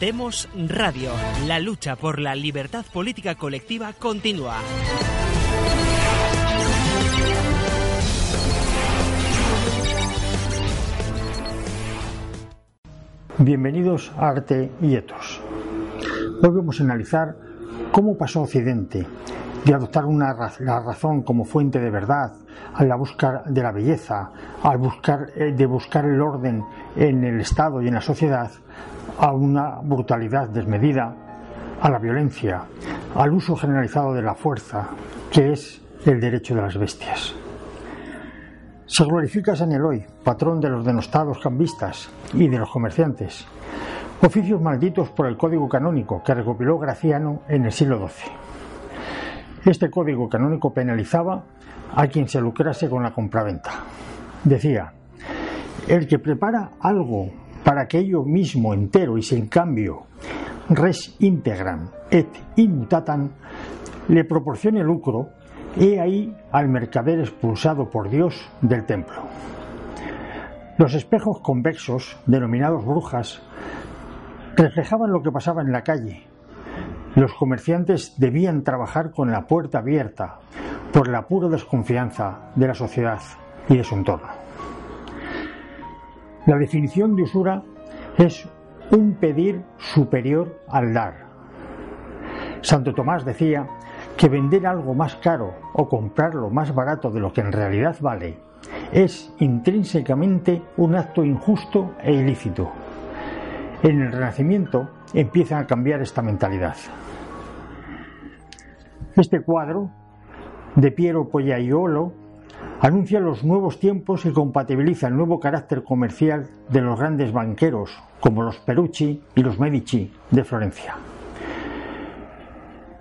Demos Radio. La lucha por la libertad política colectiva continúa. Bienvenidos a Arte y Etos. Hoy vamos a analizar cómo pasó Occidente de adoptar una, la razón como fuente de verdad, a la buscar de la belleza, al buscar, eh, de buscar el orden en el Estado y en la sociedad, a una brutalidad desmedida, a la violencia, al uso generalizado de la fuerza, que es el derecho de las bestias. Se glorifica San Eloy, patrón de los denostados cambistas y de los comerciantes, oficios malditos por el código canónico que recopiló Graciano en el siglo XII. Este código canónico penalizaba a quien se lucrase con la compraventa. Decía, el que prepara algo para que ello mismo entero y sin cambio res integran et immutatan le proporcione lucro, he ahí al mercader expulsado por Dios del templo. Los espejos convexos, denominados brujas, reflejaban lo que pasaba en la calle. Los comerciantes debían trabajar con la puerta abierta por la pura desconfianza de la sociedad y de su entorno. La definición de usura es un pedir superior al dar. Santo Tomás decía que vender algo más caro o comprarlo más barato de lo que en realidad vale es intrínsecamente un acto injusto e ilícito. En el Renacimiento empieza a cambiar esta mentalidad. Este cuadro de Piero Pollaiolo anuncia los nuevos tiempos y compatibiliza el nuevo carácter comercial de los grandes banqueros como los Perucci y los Medici de Florencia.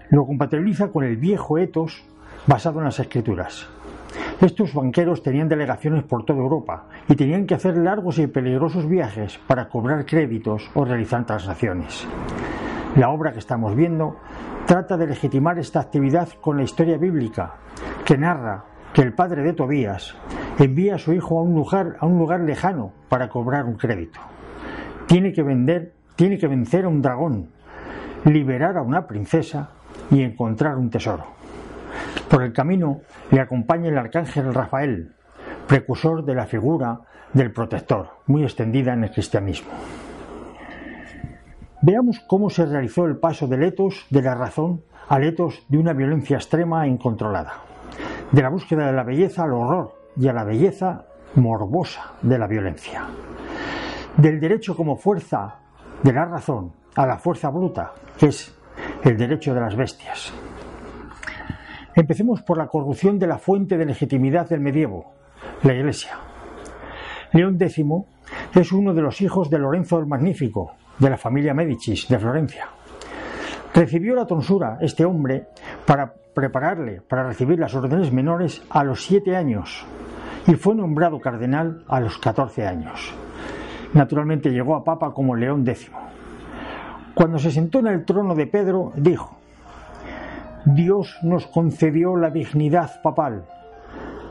Lo compatibiliza con el viejo etos basado en las escrituras. Estos banqueros tenían delegaciones por toda Europa y tenían que hacer largos y peligrosos viajes para cobrar créditos o realizar transacciones. La obra que estamos viendo trata de legitimar esta actividad con la historia bíblica, que narra que el padre de Tobías envía a su hijo a un lugar, a un lugar lejano para cobrar un crédito. Tiene que vender, tiene que vencer a un dragón, liberar a una princesa y encontrar un tesoro. Por el camino le acompaña el arcángel Rafael, precursor de la figura del protector, muy extendida en el cristianismo. Veamos cómo se realizó el paso del etos de la razón al etos de una violencia extrema e incontrolada, de la búsqueda de la belleza al horror y a la belleza morbosa de la violencia, del derecho como fuerza de la razón a la fuerza bruta, que es el derecho de las bestias. Empecemos por la corrupción de la fuente de legitimidad del medievo, la Iglesia. León X es uno de los hijos de Lorenzo el Magnífico, de la familia Medicis de Florencia. Recibió la tonsura este hombre para prepararle para recibir las órdenes menores a los siete años y fue nombrado cardenal a los catorce años. Naturalmente llegó a papa como León X. Cuando se sentó en el trono de Pedro, dijo, Dios nos concedió la dignidad papal,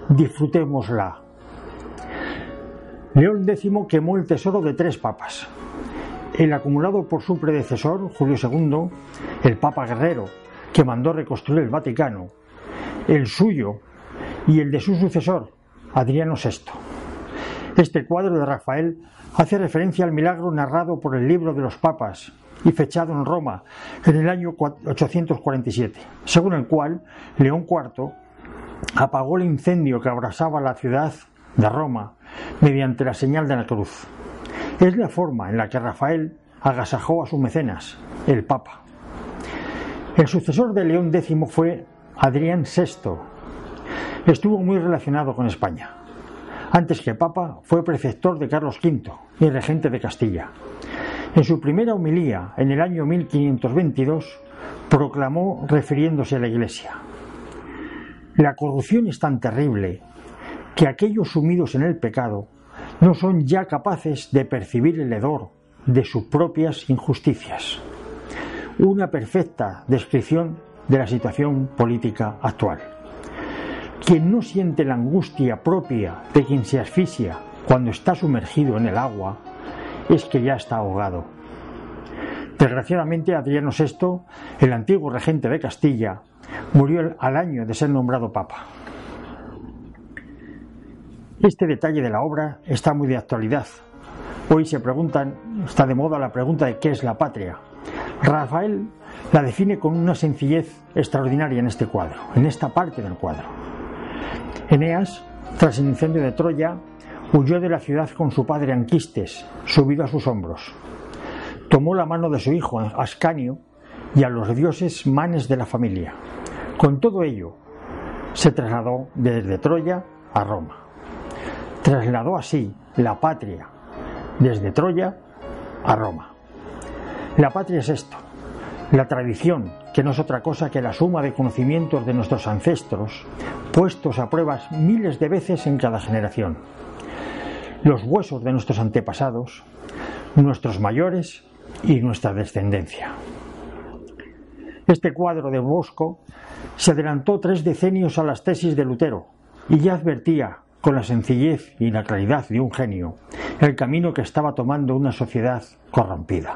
disfrutémosla. León X quemó el tesoro de tres papas, el acumulado por su predecesor, Julio II, el Papa Guerrero, que mandó reconstruir el Vaticano, el suyo y el de su sucesor, Adriano VI. Este cuadro de Rafael hace referencia al milagro narrado por el libro de los papas y fechado en Roma en el año 847, según el cual León IV apagó el incendio que abrasaba la ciudad de Roma mediante la señal de la cruz. Es la forma en la que Rafael agasajó a su mecenas, el Papa. El sucesor de León X fue Adrián VI. Estuvo muy relacionado con España. Antes que papa, fue preceptor de Carlos V y regente de Castilla. En su primera homilía, en el año 1522, proclamó refiriéndose a la Iglesia. La corrupción es tan terrible que aquellos sumidos en el pecado no son ya capaces de percibir el hedor de sus propias injusticias. Una perfecta descripción de la situación política actual. Quien no siente la angustia propia de quien se asfixia cuando está sumergido en el agua es que ya está ahogado. Desgraciadamente, Adriano VI, el antiguo regente de Castilla, murió al año de ser nombrado papa. Este detalle de la obra está muy de actualidad. Hoy se preguntan, está de moda la pregunta de qué es la patria. Rafael la define con una sencillez extraordinaria en este cuadro, en esta parte del cuadro. Eneas, tras el incendio de Troya, huyó de la ciudad con su padre Anquistes, subido a sus hombros. Tomó la mano de su hijo Ascanio y a los dioses manes de la familia. Con todo ello, se trasladó desde Troya a Roma. Trasladó así la patria desde Troya a Roma. La patria es esto, la tradición, que no es otra cosa que la suma de conocimientos de nuestros ancestros, puestos a pruebas miles de veces en cada generación. Los huesos de nuestros antepasados, nuestros mayores y nuestra descendencia. Este cuadro de Bosco se adelantó tres decenios a las tesis de Lutero y ya advertía, con la sencillez y la claridad de un genio, el camino que estaba tomando una sociedad corrompida.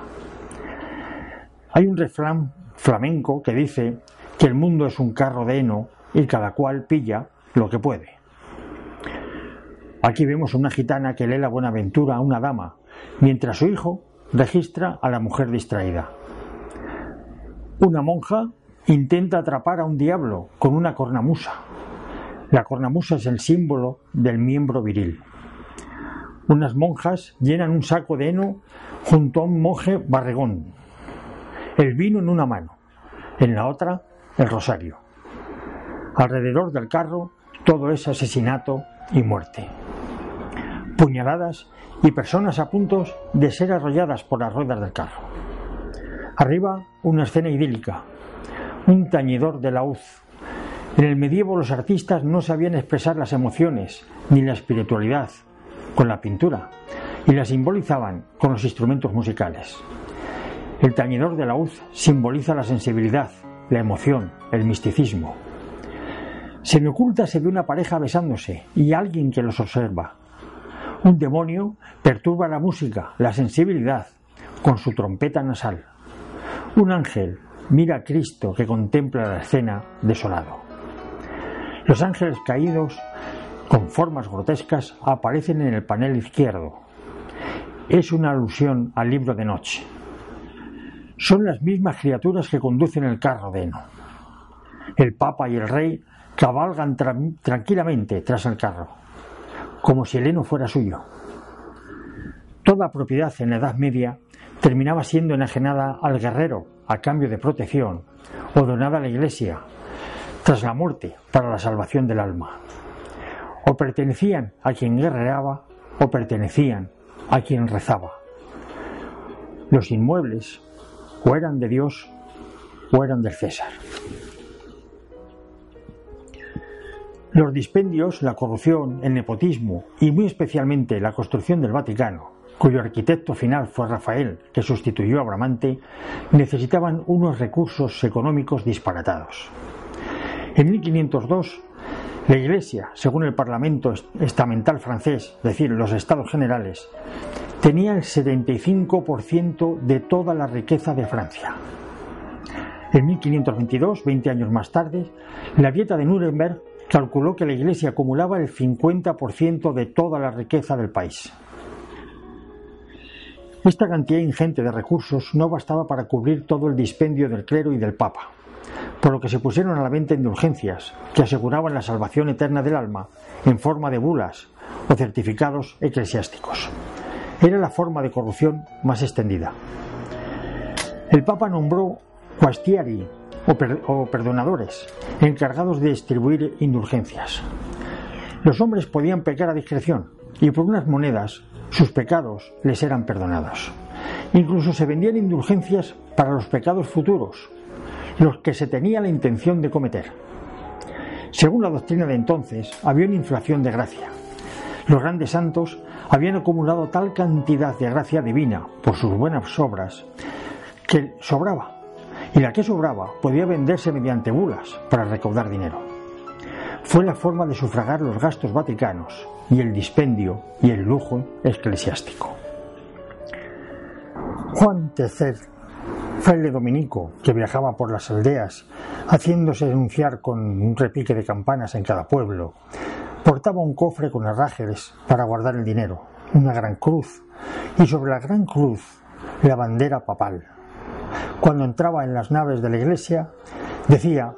Hay un refrán flamenco que dice que el mundo es un carro de heno y cada cual pilla lo que puede. Aquí vemos una gitana que lee la Buenaventura a una dama, mientras su hijo registra a la mujer distraída. Una monja intenta atrapar a un diablo con una cornamusa. La cornamusa es el símbolo del miembro viril. Unas monjas llenan un saco de heno junto a un monje barregón, el vino en una mano, en la otra el rosario. Alrededor del carro todo es asesinato y muerte. Puñaladas y personas a punto de ser arrolladas por las ruedas del carro. Arriba una escena idílica, un tañidor de la hoz. En el medievo los artistas no sabían expresar las emociones ni la espiritualidad con la pintura y la simbolizaban con los instrumentos musicales. El tañedor de la hoz simboliza la sensibilidad, la emoción, el misticismo. Se me oculta se ve una pareja besándose y alguien que los observa. Un demonio perturba la música, la sensibilidad, con su trompeta nasal. Un ángel mira a Cristo que contempla la escena desolado. Los ángeles caídos, con formas grotescas, aparecen en el panel izquierdo. Es una alusión al libro de noche son las mismas criaturas que conducen el carro de heno. El Papa y el Rey cabalgan tranquilamente tras el carro, como si el heno fuera suyo. Toda propiedad en la Edad Media terminaba siendo enajenada al guerrero a cambio de protección o donada a la Iglesia tras la muerte para la salvación del alma. O pertenecían a quien guerreaba o pertenecían a quien rezaba. Los inmuebles o eran de Dios o eran del César. Los dispendios, la corrupción, el nepotismo y muy especialmente la construcción del Vaticano, cuyo arquitecto final fue Rafael, que sustituyó a Bramante, necesitaban unos recursos económicos disparatados. En 1502, la Iglesia, según el Parlamento estamental francés, es decir, los Estados Generales, tenía el 75% de toda la riqueza de Francia. En 1522, 20 años más tarde, la Dieta de Nuremberg calculó que la Iglesia acumulaba el 50% de toda la riqueza del país. Esta cantidad ingente de recursos no bastaba para cubrir todo el dispendio del clero y del Papa, por lo que se pusieron a la venta indulgencias que aseguraban la salvación eterna del alma en forma de bulas o certificados eclesiásticos era la forma de corrupción más extendida. El Papa nombró quastiari o, perdonadores encargados de distribuir indulgencias. Los hombres podían pecar a discreción y por unas monedas sus pecados les eran perdonados. Incluso se vendían indulgencias para los pecados futuros, los que se tenía la intención de cometer. Según la doctrina de entonces, había una inflación de gracia. Los grandes santos habían acumulado tal cantidad de gracia divina por sus buenas obras que sobraba, y la que sobraba podía venderse mediante bulas para recaudar dinero. Fue la forma de sufragar los gastos vaticanos y el dispendio y el lujo eclesiástico. Juan III, fraile dominico que viajaba por las aldeas, haciéndose denunciar con un repique de campanas en cada pueblo, portaba un cofre con herrajes para guardar el dinero, una gran cruz, y sobre la gran cruz la bandera papal. Cuando entraba en las naves de la iglesia, decía,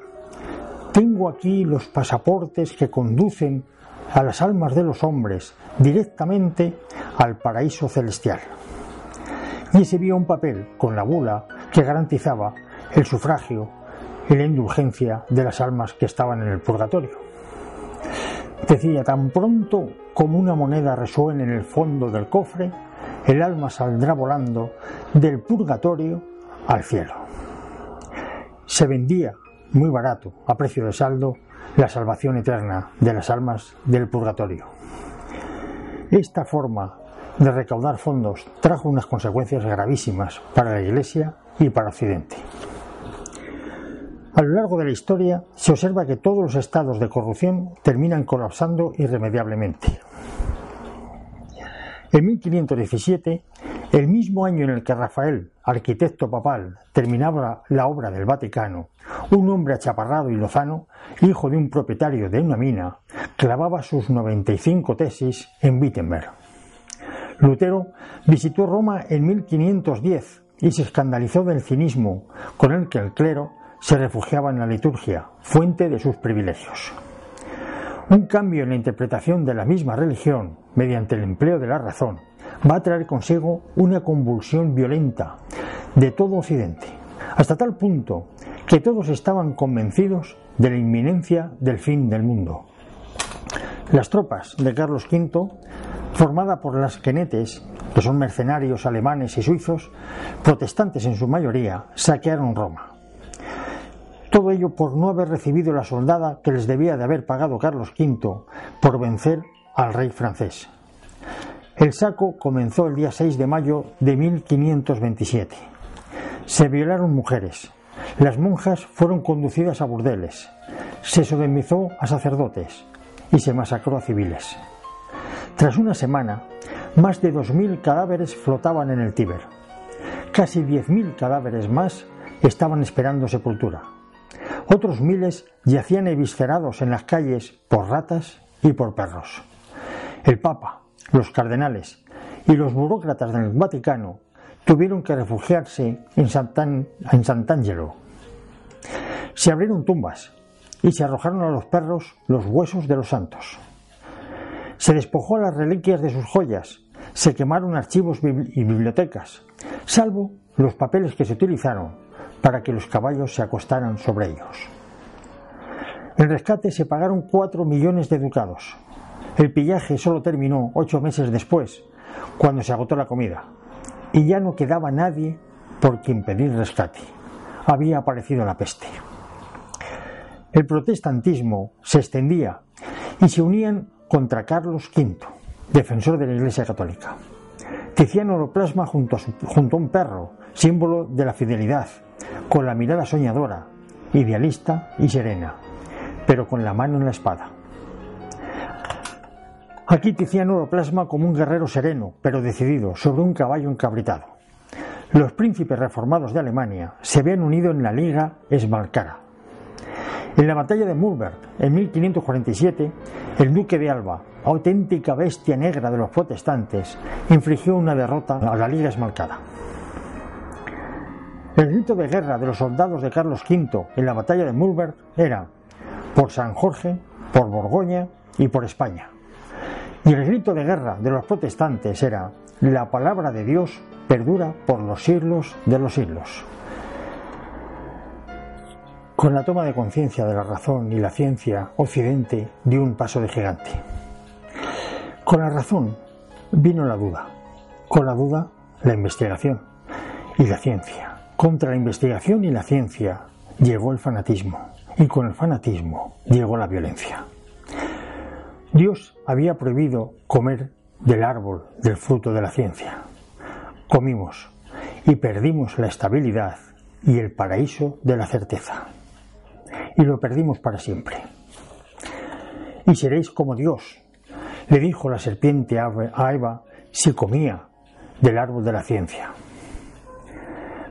tengo aquí los pasaportes que conducen a las almas de los hombres directamente al paraíso celestial. Y exhibía un papel con la bula que garantizaba el sufragio y la indulgencia de las almas que estaban en el purgatorio. Decía, tan pronto como una moneda resuene en el fondo del cofre, el alma saldrá volando del purgatorio al cielo. Se vendía muy barato, a precio de saldo, la salvación eterna de las almas del purgatorio. Esta forma de recaudar fondos trajo unas consecuencias gravísimas para la Iglesia y para Occidente. A lo largo de la historia se observa que todos los estados de corrupción terminan colapsando irremediablemente. En 1517, el mismo año en el que Rafael, arquitecto papal, terminaba la obra del Vaticano, un hombre achaparrado y lozano, hijo de un propietario de una mina, clavaba sus 95 tesis en Wittenberg. Lutero visitó Roma en 1510 y se escandalizó del cinismo con el que el clero se refugiaba en la liturgia, fuente de sus privilegios. Un cambio en la interpretación de la misma religión mediante el empleo de la razón va a traer consigo una convulsión violenta de todo Occidente, hasta tal punto que todos estaban convencidos de la inminencia del fin del mundo. Las tropas de Carlos V, formada por las quenetes, que son mercenarios alemanes y suizos, protestantes en su mayoría, saquearon Roma. Todo ello por no haber recibido la soldada que les debía de haber pagado Carlos V por vencer al rey francés. El saco comenzó el día 6 de mayo de 1527. Se violaron mujeres. Las monjas fueron conducidas a burdeles. Se sodomizó a sacerdotes y se masacró a civiles. Tras una semana, más de 2.000 cadáveres flotaban en el Tíber. Casi 10.000 cadáveres más estaban esperando sepultura. Otros miles yacían eviscerados en las calles por ratas y por perros. El Papa, los cardenales y los burócratas del Vaticano tuvieron que refugiarse en, Sant'Angelo. Se abrieron tumbas y se arrojaron a los perros los huesos de los santos. Se despojó a las reliquias de sus joyas, se quemaron archivos y bibliotecas, salvo los papeles que se utilizaron para que los caballos se acostaran sobre ellos. En rescate se pagaron cuatro millones de ducados. El pillaje solo terminó ocho meses después, cuando se agotó la comida, y ya no quedaba nadie por quien pedir rescate. Había aparecido la peste. El protestantismo se extendía y se unían contra Carlos V, defensor de la Iglesia Católica. Tiziano lo junto a, junto a un perro, símbolo de la fidelidad, con la mirada soñadora, idealista y serena, pero con la mano en la espada. Aquí Tiziano lo plasma como un guerrero sereno, pero decidido, sobre un caballo encabritado. Los príncipes reformados de Alemania se habían unido en la Liga Esmalcara. En la batalla de Murberg, en 1547, el duque de Alba, auténtica bestia negra de los protestantes, infligió una derrota a la Liga Esmalcara. El grito de guerra de los soldados de Carlos V en la batalla de Murberg era por San Jorge, por Borgoña y por España. Y el grito de guerra de los protestantes era la palabra de Dios perdura por los siglos de los siglos. Con la toma de conciencia de la razón y la ciencia, Occidente dio un paso de gigante. Con la razón vino la duda, con la duda la investigación y la ciencia. Contra la investigación y la ciencia llegó el fanatismo y con el fanatismo llegó la violencia. Dios había prohibido comer del árbol del fruto de la ciencia. Comimos y perdimos la estabilidad y el paraíso de la certeza. Y lo perdimos para siempre. Y seréis como Dios, le dijo la serpiente a Eva si comía del árbol de la ciencia.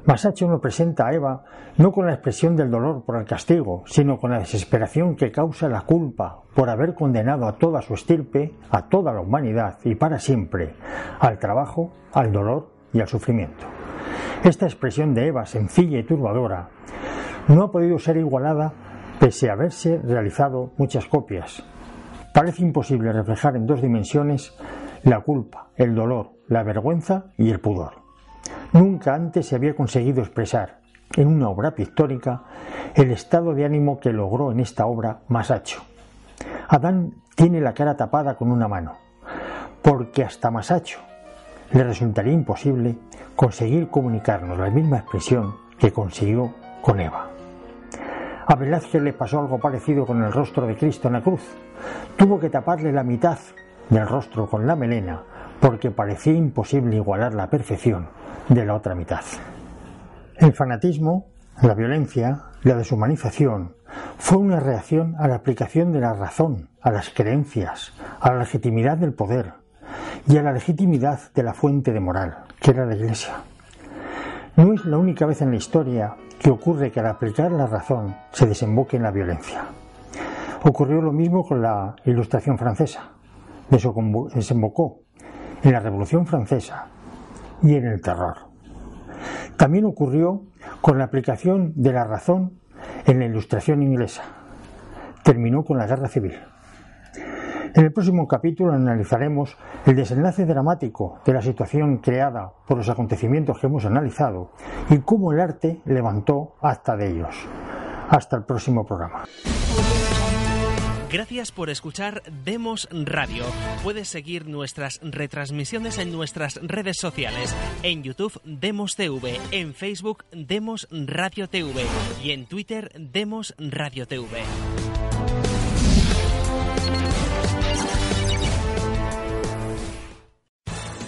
Masacho nos presenta a Eva no con la expresión del dolor por el castigo, sino con la desesperación que causa la culpa por haber condenado a toda su estirpe, a toda la humanidad y para siempre, al trabajo, al dolor y al sufrimiento. Esta expresión de Eva, sencilla y turbadora, no ha podido ser igualada pese a haberse realizado muchas copias. Parece imposible reflejar en dos dimensiones la culpa, el dolor, la vergüenza y el pudor. Nunca antes se había conseguido expresar en una obra pictórica el estado de ánimo que logró en esta obra Masacho. Adán tiene la cara tapada con una mano, porque hasta Masacho le resultaría imposible conseguir comunicarnos la misma expresión que consiguió con Eva. A Velázquez le pasó algo parecido con el rostro de Cristo en la cruz. Tuvo que taparle la mitad del rostro con la melena porque parecía imposible igualar la perfección de la otra mitad. El fanatismo, la violencia, la deshumanización fue una reacción a la aplicación de la razón, a las creencias, a la legitimidad del poder, y a la legitimidad de la fuente de moral, que era la Iglesia. No es la única vez en la historia que ocurre que al aplicar la razón se desemboque en la violencia. Ocurrió lo mismo con la Ilustración francesa. Desembocó en la Revolución Francesa y en el terror. También ocurrió con la aplicación de la razón en la Ilustración inglesa. Terminó con la Guerra Civil. En el próximo capítulo analizaremos el desenlace dramático de la situación creada por los acontecimientos que hemos analizado y cómo el arte levantó hasta de ellos. Hasta el próximo programa. Gracias por escuchar Demos Radio. Puedes seguir nuestras retransmisiones en nuestras redes sociales, en YouTube Demos TV, en Facebook Demos Radio TV y en Twitter Demos Radio TV.